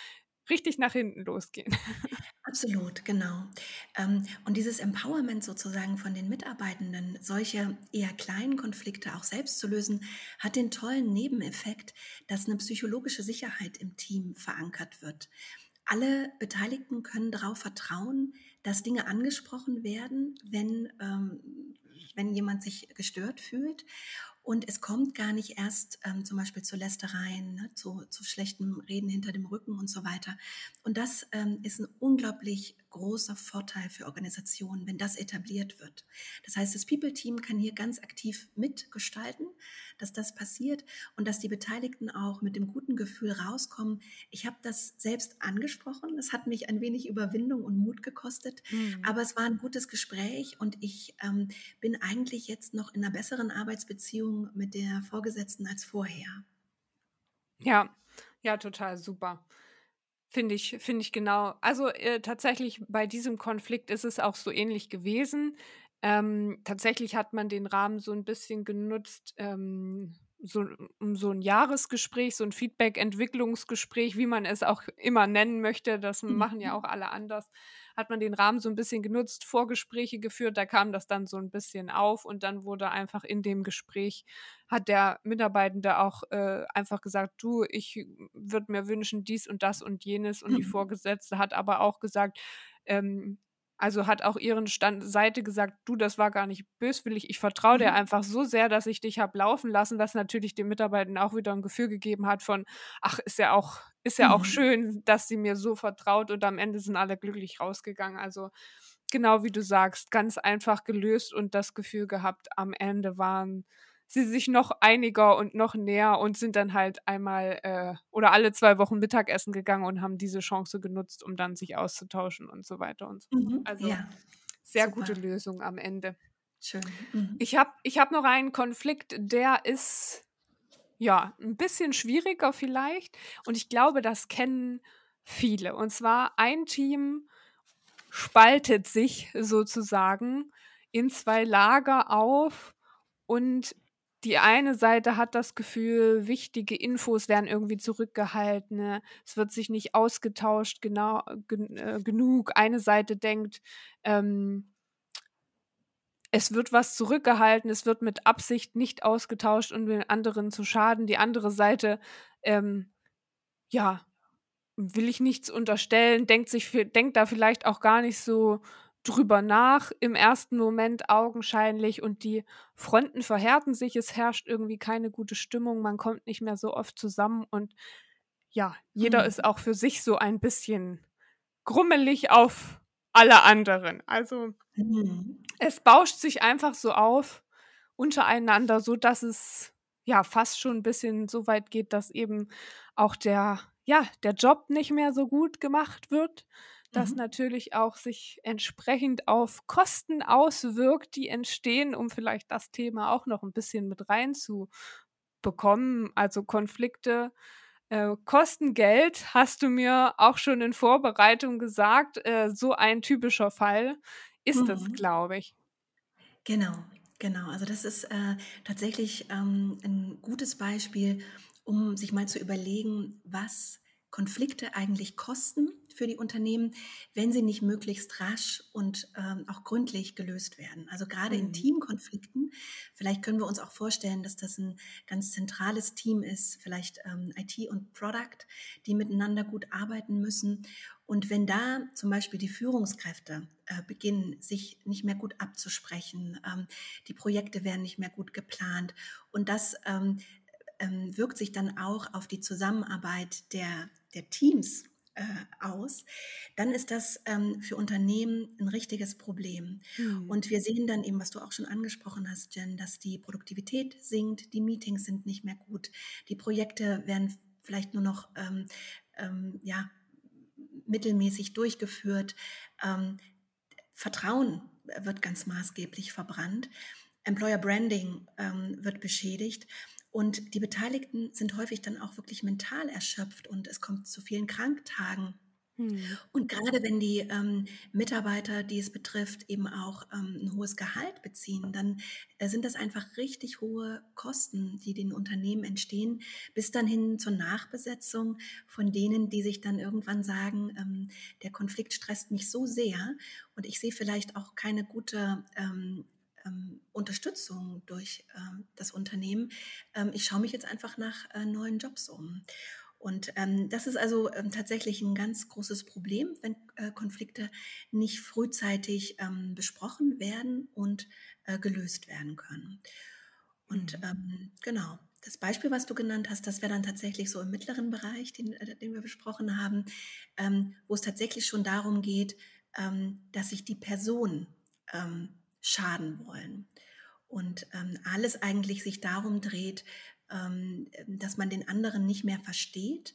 richtig nach hinten losgehen. (laughs) Absolut, genau. Ähm, und dieses Empowerment sozusagen von den Mitarbeitenden, solche eher kleinen Konflikte auch selbst zu lösen, hat den tollen Nebeneffekt, dass eine psychologische Sicherheit im Team verankert wird. Alle Beteiligten können darauf vertrauen, dass Dinge angesprochen werden, wenn, ähm, wenn jemand sich gestört fühlt. Und es kommt gar nicht erst ähm, zum Beispiel zu Lästereien, ne, zu, zu schlechtem Reden hinter dem Rücken und so weiter. Und das ähm, ist ein unglaublich großer Vorteil für Organisationen, wenn das etabliert wird. Das heißt, das People-Team kann hier ganz aktiv mitgestalten, dass das passiert und dass die Beteiligten auch mit dem guten Gefühl rauskommen. Ich habe das selbst angesprochen. Das hat mich ein wenig Überwindung und Mut gekostet, mhm. aber es war ein gutes Gespräch und ich ähm, bin eigentlich jetzt noch in einer besseren Arbeitsbeziehung mit der Vorgesetzten als vorher. Ja, ja, total super. Finde ich, finde ich genau. Also äh, tatsächlich bei diesem Konflikt ist es auch so ähnlich gewesen. Ähm, tatsächlich hat man den Rahmen so ein bisschen genutzt, ähm, so, um so ein Jahresgespräch, so ein Feedback-Entwicklungsgespräch, wie man es auch immer nennen möchte, das mhm. machen ja auch alle anders, hat man den Rahmen so ein bisschen genutzt, Vorgespräche geführt, da kam das dann so ein bisschen auf und dann wurde einfach in dem Gespräch, hat der Mitarbeitende auch äh, einfach gesagt, du, ich würde mir wünschen dies und das und jenes und mhm. die Vorgesetzte hat aber auch gesagt, ähm, also hat auch ihren Stand Seite gesagt, du, das war gar nicht böswillig, ich vertraue dir mhm. einfach so sehr, dass ich dich habe laufen lassen, was natürlich den Mitarbeitern auch wieder ein Gefühl gegeben hat von, ach, ist ja auch, ist ja mhm. auch schön, dass sie mir so vertraut und am Ende sind alle glücklich rausgegangen. Also genau wie du sagst, ganz einfach gelöst und das Gefühl gehabt, am Ende waren sie sich noch einiger und noch näher und sind dann halt einmal äh, oder alle zwei Wochen Mittagessen gegangen und haben diese Chance genutzt, um dann sich auszutauschen und so weiter und so fort. Mhm, also ja, sehr super. gute Lösung am Ende. Schön. Mhm. Ich habe ich hab noch einen Konflikt, der ist ja ein bisschen schwieriger vielleicht und ich glaube, das kennen viele. Und zwar ein Team spaltet sich sozusagen in zwei Lager auf und die eine Seite hat das Gefühl, wichtige Infos werden irgendwie zurückgehalten, ne? es wird sich nicht ausgetauscht genau, gen, äh, genug. Eine Seite denkt, ähm, es wird was zurückgehalten, es wird mit Absicht nicht ausgetauscht, um den anderen zu schaden. Die andere Seite, ähm, ja, will ich nichts unterstellen, denkt sich, denkt da vielleicht auch gar nicht so drüber nach, im ersten Moment augenscheinlich und die Fronten verhärten sich, es herrscht irgendwie keine gute Stimmung, man kommt nicht mehr so oft zusammen und ja, jeder mhm. ist auch für sich so ein bisschen grummelig auf alle anderen. Also Mhm. es bauscht sich einfach so auf untereinander, so dass es ja fast schon ein bisschen so weit geht, dass eben auch der ja, der Job nicht mehr so gut gemacht wird, das Mhm. natürlich auch sich entsprechend auf Kosten auswirkt, die entstehen, um vielleicht das Thema auch noch ein bisschen mit reinzubekommen. Also, Konflikte, äh, kosten Geld, hast du mir auch schon in Vorbereitung gesagt. Äh, so ein typischer Fall ist es, Mhm. glaube ich. Genau, genau. Also das ist äh, tatsächlich ähm, ein gutes Beispiel, um sich mal zu überlegen, was Konflikte eigentlich kosten für die Unternehmen, wenn sie nicht möglichst rasch und ähm, auch gründlich gelöst werden. Also gerade in Mhm. Teamkonflikten, vielleicht können wir uns auch vorstellen, dass das ein ganz zentrales Team ist, vielleicht ähm, IT und Product, die miteinander gut arbeiten müssen. Und wenn da zum Beispiel die Führungskräfte äh, beginnen, sich nicht mehr gut abzusprechen, ähm, die Projekte werden nicht mehr gut geplant und das ähm, ähm, wirkt sich dann auch auf die Zusammenarbeit der, der Teams äh, aus, dann ist das ähm, für Unternehmen ein richtiges Problem. Mhm. Und wir sehen dann eben, was du auch schon angesprochen hast, Jen, dass die Produktivität sinkt, die Meetings sind nicht mehr gut, die Projekte werden vielleicht nur noch ähm, ähm, ja, mittelmäßig durchgeführt. Ähm, Vertrauen wird ganz maßgeblich verbrannt. Employer Branding ähm, wird beschädigt. Und die Beteiligten sind häufig dann auch wirklich mental erschöpft und es kommt zu vielen Kranktagen. Mhm. Und gerade wenn die ähm, Mitarbeiter, die es betrifft, eben auch ähm, ein hohes Gehalt beziehen, dann äh, sind das einfach richtig hohe Kosten, die den Unternehmen entstehen, bis dann hin zur Nachbesetzung von denen, die sich dann irgendwann sagen, ähm, der Konflikt stresst mich so sehr und ich sehe vielleicht auch keine gute ähm, ähm, Unterstützung durch äh, das Unternehmen. Ähm, ich schaue mich jetzt einfach nach äh, neuen Jobs um. Und ähm, das ist also ähm, tatsächlich ein ganz großes Problem, wenn äh, Konflikte nicht frühzeitig ähm, besprochen werden und äh, gelöst werden können. Und Mhm. ähm, genau, das Beispiel, was du genannt hast, das wäre dann tatsächlich so im mittleren Bereich, den, äh, den wir besprochen haben, ähm, wo es tatsächlich schon darum geht, ähm, dass sich die Personen ähm, schaden wollen. Und ähm, alles eigentlich sich darum dreht, ähm, dass man den anderen nicht mehr versteht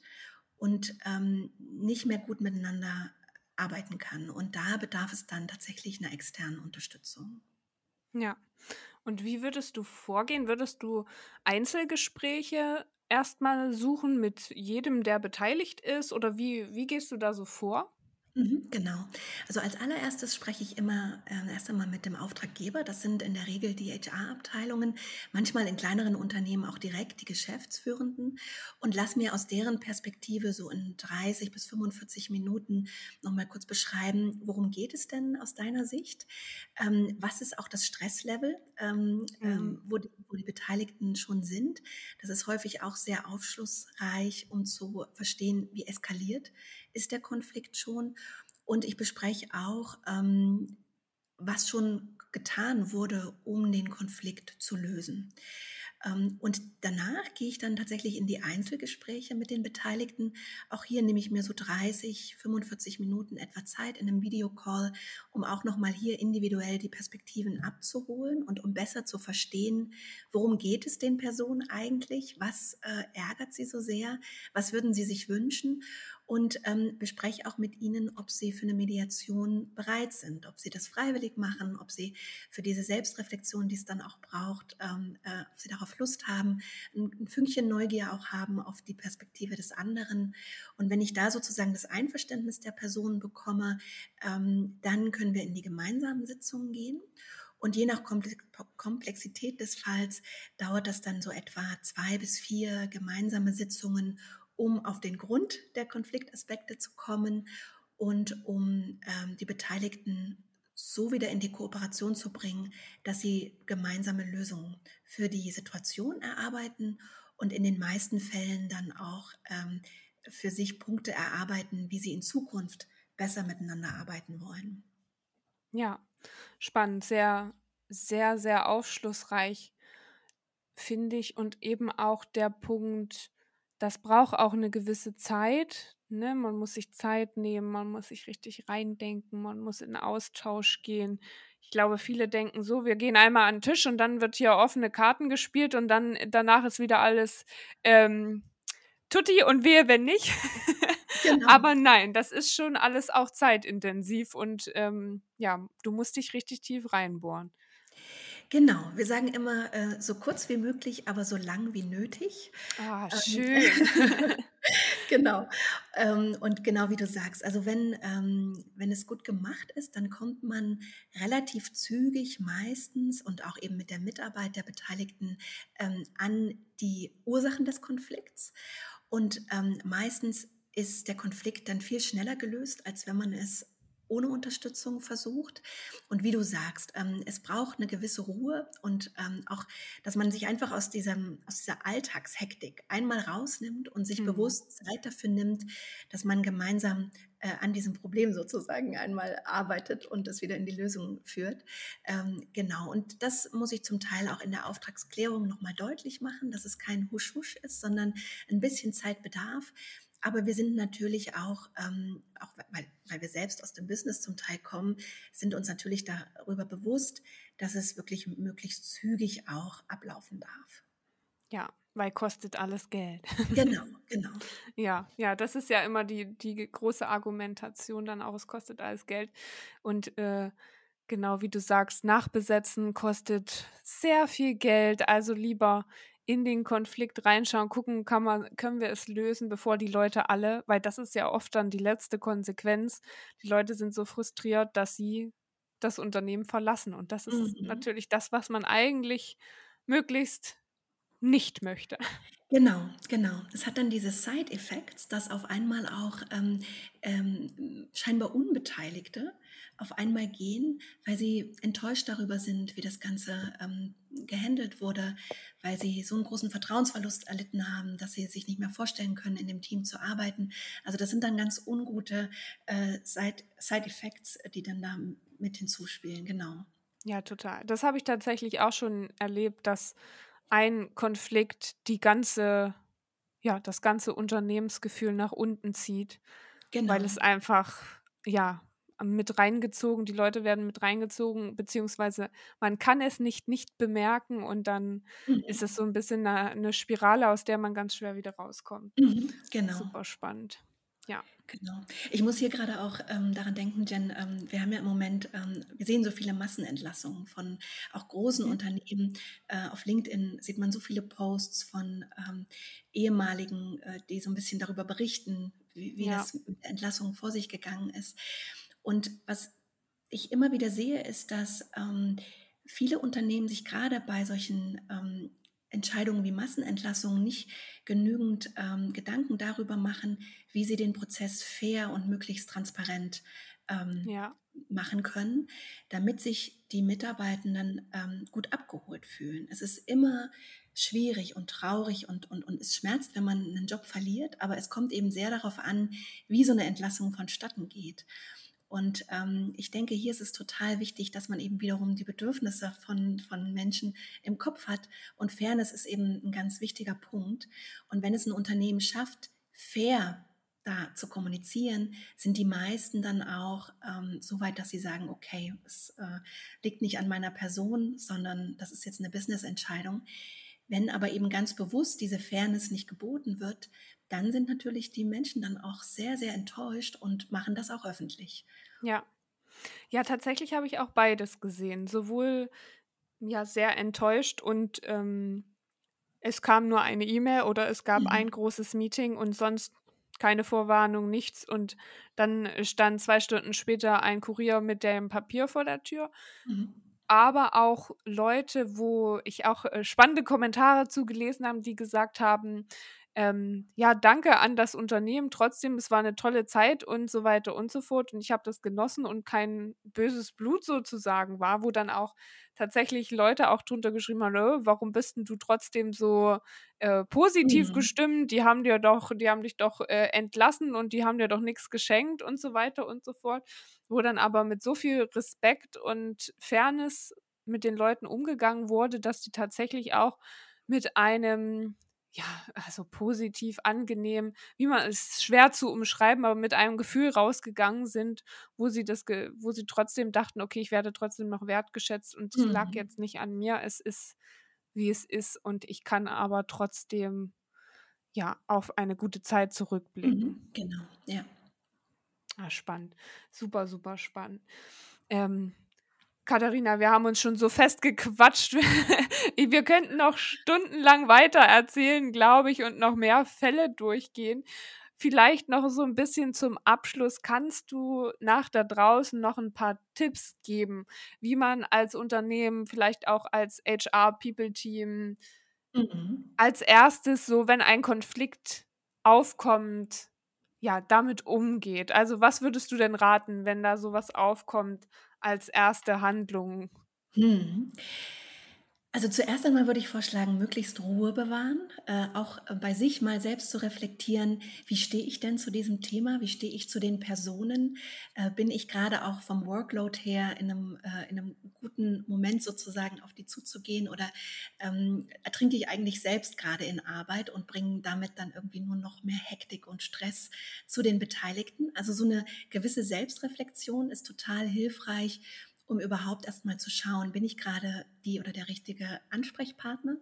und ähm, nicht mehr gut miteinander arbeiten kann. Und da bedarf es dann tatsächlich einer externen Unterstützung. Ja. Und wie würdest du vorgehen? Würdest du Einzelgespräche erstmal suchen mit jedem, der beteiligt ist? Oder wie, wie gehst du da so vor? Mhm, genau. Also als allererstes spreche ich immer äh, erst einmal mit dem Auftraggeber. Das sind in der Regel die HR-Abteilungen, manchmal in kleineren Unternehmen auch direkt die Geschäftsführenden und lass mir aus deren Perspektive so in 30 bis 45 Minuten nochmal kurz beschreiben, worum geht es denn aus deiner Sicht? Ähm, was ist auch das Stresslevel, ähm, Mhm. ähm, wo, die, wo die Beteiligten schon sind? Das ist häufig auch sehr aufschlussreich, um zu verstehen, wie eskaliert ist der Konflikt schon. Und ich bespreche auch, ähm, was schon getan wurde, um den Konflikt zu lösen. Ähm, und danach gehe ich dann tatsächlich in die Einzelgespräche mit den Beteiligten. Auch hier nehme ich mir so 30, 45 Minuten etwa Zeit in einem Videocall, um auch nochmal hier individuell die Perspektiven abzuholen und um besser zu verstehen, worum geht es den Personen eigentlich, was äh, ärgert sie so sehr, was würden sie sich wünschen und ähm, bespreche auch mit ihnen, ob sie für eine Mediation bereit sind, ob sie das freiwillig machen, ob sie für diese Selbstreflexion, die es dann auch braucht, ähm, äh, ob sie darauf Lust haben, ein, ein Fünkchen Neugier auch haben auf die Perspektive des anderen. Und wenn ich da sozusagen das Einverständnis der Person bekomme, ähm, dann können wir in die gemeinsamen Sitzungen gehen. Und je nach Komplexität des Falls dauert das dann so etwa zwei bis vier gemeinsame Sitzungen, um auf den Grund der Konfliktaspekte zu kommen und um ähm, die Beteiligten so wieder in die Kooperation zu bringen, dass sie gemeinsame Lösungen für die Situation erarbeiten und in den meisten Fällen dann auch ähm, für sich Punkte erarbeiten, wie sie in Zukunft besser miteinander arbeiten wollen. Ja, spannend, sehr, sehr, sehr aufschlussreich, finde ich. Und eben auch der Punkt, das braucht auch eine gewisse Zeit, ne, man muss sich Zeit nehmen, man muss sich richtig reindenken, man muss in Austausch gehen. Ich glaube, viele denken so, wir gehen einmal an den Tisch und dann wird hier offene Karten gespielt und dann danach ist wieder alles ähm, tutti und wehe, wenn nicht. (laughs) Genau. Aber nein, das ist schon alles auch zeitintensiv und ähm, ja, du musst dich richtig tief reinbohren. Genau, wir sagen immer äh, so kurz wie möglich, aber so lang wie nötig. Ah, ähm, schön. (laughs) genau. Ähm, und genau wie du sagst, also wenn, ähm, wenn es gut gemacht ist, dann kommt man relativ zügig meistens und auch eben mit der Mitarbeit der Beteiligten ähm, an die Ursachen des Konflikts. Und ähm, meistens ist der Konflikt dann viel schneller gelöst, als wenn man es ohne Unterstützung versucht. Und wie du sagst, ähm, es braucht eine gewisse Ruhe und ähm, auch, dass man sich einfach aus, diesem, aus dieser Alltagshektik einmal rausnimmt und sich mhm. bewusst Zeit dafür nimmt, dass man gemeinsam äh, an diesem Problem sozusagen einmal arbeitet und das wieder in die Lösung führt. Ähm, genau, und das muss ich zum Teil auch in der Auftragsklärung nochmal deutlich machen, dass es kein Husch-Husch ist, sondern ein bisschen Zeit bedarf. Aber wir sind natürlich auch, ähm, auch weil, weil wir selbst aus dem Business zum Teil kommen, sind uns natürlich darüber bewusst, dass es wirklich möglichst zügig auch ablaufen darf. Ja, weil kostet alles Geld. (laughs) Genau, genau. ja, ja, das ist ja immer die, die große Argumentation dann auch, es kostet alles Geld. Und äh, genau wie du sagst, nachbesetzen kostet sehr viel Geld. Also lieber in den Konflikt reinschauen, gucken, kann man, können wir es lösen, bevor die Leute alle, weil das ist ja oft dann die letzte Konsequenz. Die Leute sind so frustriert, dass sie das Unternehmen verlassen. Und das ist mhm. natürlich das, was man eigentlich möglichst nicht möchte. Genau, genau. Das hat dann diese Side-Effects, dass auf einmal auch ähm, ähm, scheinbar Unbeteiligte auf einmal gehen, weil sie enttäuscht darüber sind, wie das Ganze ähm, gehandelt wurde, weil sie so einen großen Vertrauensverlust erlitten haben, dass sie sich nicht mehr vorstellen können, in dem Team zu arbeiten. Also das sind dann ganz ungute äh, Side-Effects, die dann da mit hinzuspielen, genau. Ja, total. Das habe ich tatsächlich auch schon erlebt, dass ein Konflikt die ganze, ja, das ganze Unternehmensgefühl nach unten zieht, genau. weil es einfach, ja, mit reingezogen, die Leute werden mit reingezogen, beziehungsweise man kann es nicht nicht bemerken und dann mhm. ist es so ein bisschen eine, eine, Spirale, aus der man ganz schwer wieder rauskommt. Mhm, genau. Super spannend. Ja. Genau. Ich muss hier gerade auch ähm, daran denken, Jen, ähm, wir haben ja im Moment, ähm, wir sehen so viele Massenentlassungen von auch großen mhm. Unternehmen. Äh, auf LinkedIn sieht man so viele Posts von ähm, ehemaligen, äh, die so ein bisschen darüber berichten, wie, wie ja. das mit der Entlassung vor sich gegangen ist. Und was ich immer wieder sehe, ist, dass ähm, viele Unternehmen sich gerade bei solchen ähm, Entscheidungen wie Massenentlassungen nicht genügend ähm, Gedanken darüber machen, wie sie den Prozess fair und möglichst transparent ähm, ja. machen können, damit sich die Mitarbeitenden ähm, gut abgeholt fühlen. Es ist immer schwierig und traurig und, und, und es schmerzt, wenn man einen Job verliert, aber es kommt eben sehr darauf an, wie so eine Entlassung vonstatten geht. Und ähm, ich denke, hier ist es total wichtig, dass man eben wiederum die Bedürfnisse von, von Menschen im Kopf hat. Und Fairness ist eben ein ganz wichtiger Punkt. Und wenn es ein Unternehmen schafft, fair da zu kommunizieren, sind die meisten dann auch ähm, so weit, dass sie sagen, okay, es äh, liegt nicht an meiner Person, sondern das ist jetzt eine Business-Entscheidung. Wenn aber eben ganz bewusst diese Fairness nicht geboten wird, dann sind natürlich die Menschen dann auch sehr, sehr enttäuscht und machen das auch öffentlich. Ja. Ja, tatsächlich habe ich auch beides gesehen. Sowohl ja sehr enttäuscht und ähm, es kam nur eine E-Mail oder es gab mhm. ein großes Meeting und sonst keine Vorwarnung, nichts. Und dann stand zwei Stunden später ein Kurier mit dem Papier vor der Tür. Mhm. Aber auch Leute, wo ich auch äh, spannende Kommentare zugelesen habe, die gesagt haben, ähm, ja, danke an das Unternehmen. Trotzdem, es war eine tolle Zeit und so weiter und so fort. Und ich habe das genossen und kein böses Blut sozusagen war, wo dann auch tatsächlich Leute auch drunter geschrieben haben, oh, warum bist denn du trotzdem so äh, positiv mhm. gestimmt? Die haben dir doch, die haben dich doch äh, entlassen und die haben dir doch nichts geschenkt und so weiter und so fort. Wo dann aber mit so viel Respekt und Fairness mit den Leuten umgegangen wurde, dass die tatsächlich auch mit einem ja, also positiv, angenehm, wie man es schwer zu umschreiben, aber mit einem Gefühl rausgegangen sind, wo sie das, wo sie trotzdem dachten, okay, ich werde trotzdem noch wertgeschätzt und es lag Mhm. jetzt nicht an mir, es ist, wie es ist und ich kann aber trotzdem ja auf eine gute Zeit zurückblicken. Mhm. Genau, ja. Ah, spannend. Super, super spannend. Ähm, Katharina, wir haben uns schon so festgequatscht. (laughs) wir könnten noch stundenlang weiter erzählen, glaube ich, und noch mehr Fälle durchgehen. Vielleicht noch so ein bisschen zum Abschluss. Kannst du nach da draußen noch ein paar Tipps geben, wie man als Unternehmen, vielleicht auch als HR-People-Team, Mhm. als erstes so, wenn ein Konflikt aufkommt, ja, damit umgeht? Also, was würdest du denn raten, wenn da sowas aufkommt als erste Handlung? Mhm. Also zuerst einmal würde ich vorschlagen, möglichst Ruhe bewahren, äh, auch bei sich mal selbst zu reflektieren, wie stehe ich denn zu diesem Thema, wie stehe ich zu den Personen, äh, bin ich gerade auch vom Workload her in einem, äh, in einem guten Moment sozusagen auf die zuzugehen oder ähm, ertrinke ich eigentlich selbst gerade in Arbeit und bringe damit dann irgendwie nur noch mehr Hektik und Stress zu den Beteiligten. Also so eine gewisse Selbstreflexion ist total hilfreich um überhaupt erstmal zu schauen, bin ich gerade die oder der richtige Ansprechpartner.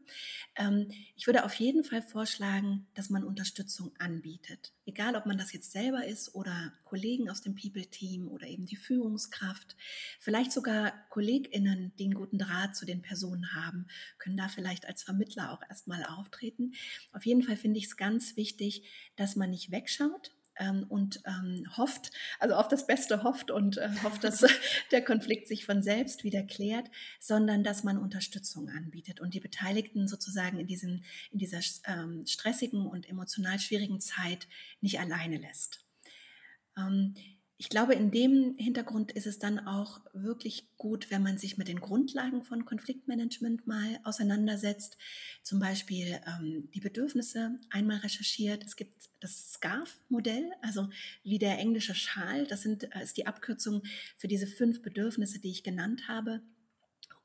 Ähm, ich würde auf jeden Fall vorschlagen, dass man Unterstützung anbietet. Egal, ob man das jetzt selber ist oder Kollegen aus dem People-Team oder eben die Führungskraft. Vielleicht sogar KollegInnen, die einen guten Draht zu den Personen haben, können da vielleicht als Vermittler auch erstmal auftreten. Auf jeden Fall finde ich es ganz wichtig, dass man nicht wegschaut, und ähm, hofft, also auf das Beste hofft und äh, hofft, dass (laughs) (laughs) der Konflikt sich von selbst wieder klärt, sondern dass man Unterstützung anbietet und die Beteiligten sozusagen in, diesen, in dieser ähm, stressigen und emotional schwierigen Zeit nicht alleine lässt. Ähm, ich glaube, in dem Hintergrund ist es dann auch wirklich gut, wenn man sich mit den Grundlagen von Konfliktmanagement mal auseinandersetzt. Zum Beispiel ähm, die Bedürfnisse einmal recherchiert. Es gibt das SCARF-Modell, also wie der englische Schal. Das sind, äh, ist die Abkürzung für diese fünf Bedürfnisse, die ich genannt habe.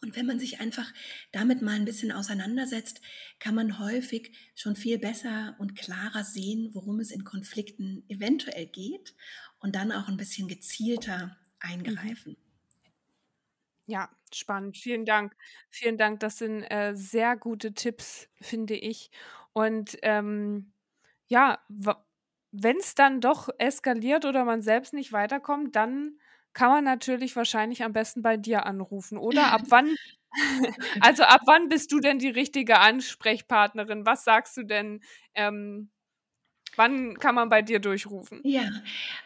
Und wenn man sich einfach damit mal ein bisschen auseinandersetzt, kann man häufig schon viel besser und klarer sehen, worum es in Konflikten eventuell geht und dann auch ein bisschen gezielter Mhm. eingreifen. Ja, spannend. Vielen Dank. Vielen Dank. Das sind äh, sehr gute Tipps, finde ich. Und ähm, ja, wenn es dann doch eskaliert oder man selbst nicht weiterkommt, dann kann man natürlich wahrscheinlich am besten bei dir anrufen, oder? Ab wann, (laughs) also ab wann bist du denn die richtige Ansprechpartnerin? Was sagst du denn? Ähm, wann kann man bei dir durchrufen? Ja,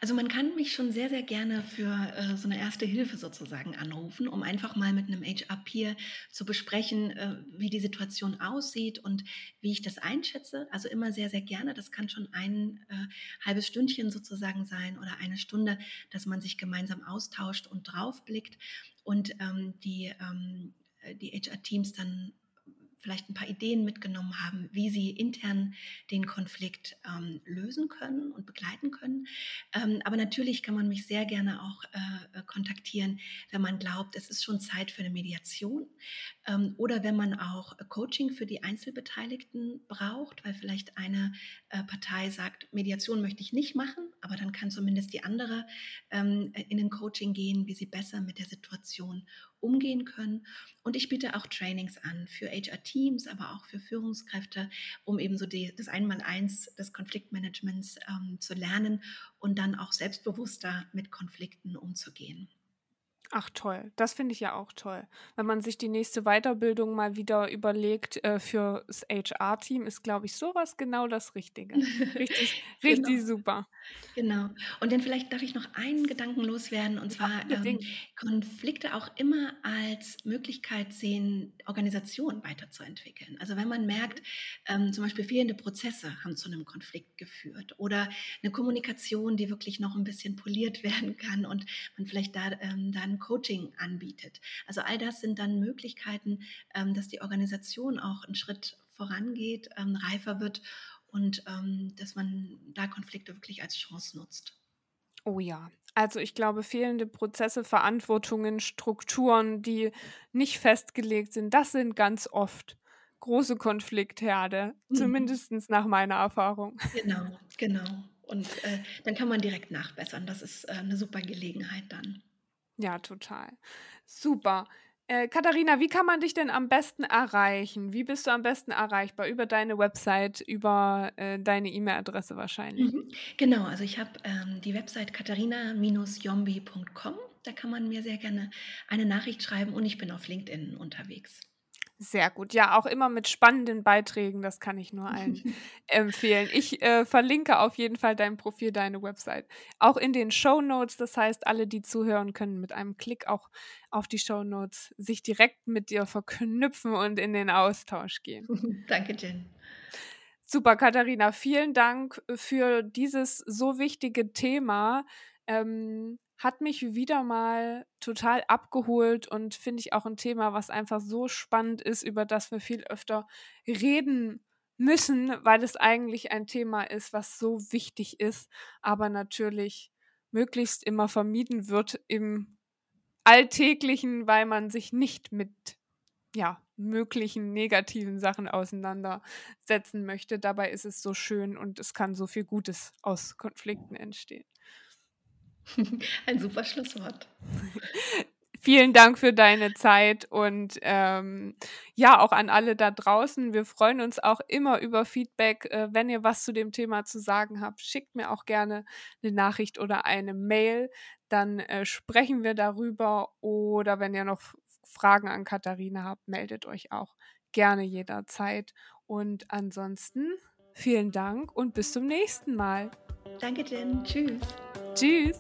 also man kann mich schon sehr, sehr gerne für äh, so eine erste Hilfe sozusagen anrufen, um einfach mal mit einem HR-Peer zu besprechen, äh, wie die Situation aussieht und wie ich das einschätze. Also immer sehr, sehr gerne. Das kann schon ein äh, halbes Stündchen sozusagen sein oder eine Stunde, dass man sich gemeinsam austauscht und draufblickt und ähm, die, ähm, die HR-Teams dann vielleicht ein paar Ideen mitgenommen haben, wie sie intern den Konflikt ähm, lösen können und begleiten können. Ähm, aber natürlich kann man mich sehr gerne auch äh, kontaktieren, wenn man glaubt, es ist schon Zeit für eine Mediation ähm, oder wenn man auch Coaching für die Einzelbeteiligten braucht, weil vielleicht eine äh, Partei sagt, Mediation möchte ich nicht machen, aber dann kann zumindest die andere ähm, in ein Coaching gehen, wie sie besser mit der Situation umgehen können. Und ich biete auch Trainings an für HR-Teams, aber auch für Führungskräfte, um eben so die, das Einmaleins des Konfliktmanagements ähm, zu lernen und dann auch selbstbewusster mit Konflikten umzugehen. Ach toll, das finde ich ja auch toll. Wenn man sich die nächste Weiterbildung mal wieder überlegt äh, für das HR-Team, ist, glaube ich, sowas genau das Richtige. Richtig, (laughs) richtig Genau. super. Genau. Und dann vielleicht darf ich noch einen Gedanken loswerden, und zwar ähm. Konflikte auch immer als Möglichkeit sehen, Organisationen weiterzuentwickeln. Also wenn man merkt, ähm, zum Beispiel fehlende Prozesse haben zu einem Konflikt geführt oder eine Kommunikation, die wirklich noch ein bisschen poliert (laughs) werden kann und man vielleicht da, ähm, da ein Coaching anbietet. Also all das sind dann Möglichkeiten, ähm, dass die Organisation auch einen Schritt vorangeht, ähm, reifer wird und ähm, dass man da Konflikte wirklich als Chance nutzt. Oh ja. Also ich glaube, fehlende Prozesse, Verantwortungen, Strukturen, die nicht festgelegt sind, das sind ganz oft große Konfliktherde, mhm. zumindest nach meiner Erfahrung. Genau, genau. Und äh, dann kann man direkt nachbessern. Das ist äh, eine super Gelegenheit dann. Ja, total. Super. Äh, Katharina, wie kann man dich denn am besten erreichen? Wie bist du am besten erreichbar? Über deine Website, über äh, deine E-Mail-Adresse wahrscheinlich. Mhm. Genau, also ich habe ähm, die Website katharina-jombi.com. Da kann man mir sehr gerne eine Nachricht schreiben und ich bin auf LinkedIn unterwegs. Sehr gut. Ja, auch immer mit spannenden Beiträgen, das kann ich nur allen (laughs) empfehlen. Ich äh, verlinke auf jeden Fall dein Profil, deine Website. Auch in den Show Notes. Das heißt, alle, die zuhören, können mit einem Klick auch auf die Show Notes sich direkt mit dir verknüpfen und in den Austausch gehen. (laughs) Danke, Jen. Super, Katharina. Vielen Dank für dieses so wichtige Thema. Ähm, hat mich wieder mal total abgeholt und finde ich auch ein Thema, was einfach so spannend ist, über das wir viel öfter reden müssen, weil es eigentlich ein Thema ist, was so wichtig ist, aber natürlich möglichst immer vermieden wird im Alltäglichen, weil man sich nicht mit ja, möglichen negativen Sachen auseinandersetzen möchte. Dabei ist es so schön und es kann so viel Gutes aus Konflikten entstehen. (laughs) Ein super Schlusswort. (laughs) Vielen Dank für deine Zeit und ähm, ja, auch an alle da draußen. Wir freuen uns auch immer über Feedback. Äh, wenn ihr was zu dem Thema zu sagen habt, schickt mir auch gerne eine Nachricht oder eine Mail. Dann äh, sprechen wir darüber. Oder wenn ihr noch Fragen an Katharina habt, meldet euch auch gerne jederzeit. Und ansonsten vielen Dank und bis zum nächsten Mal. Danke, Jen. Tschüss. Tschüss.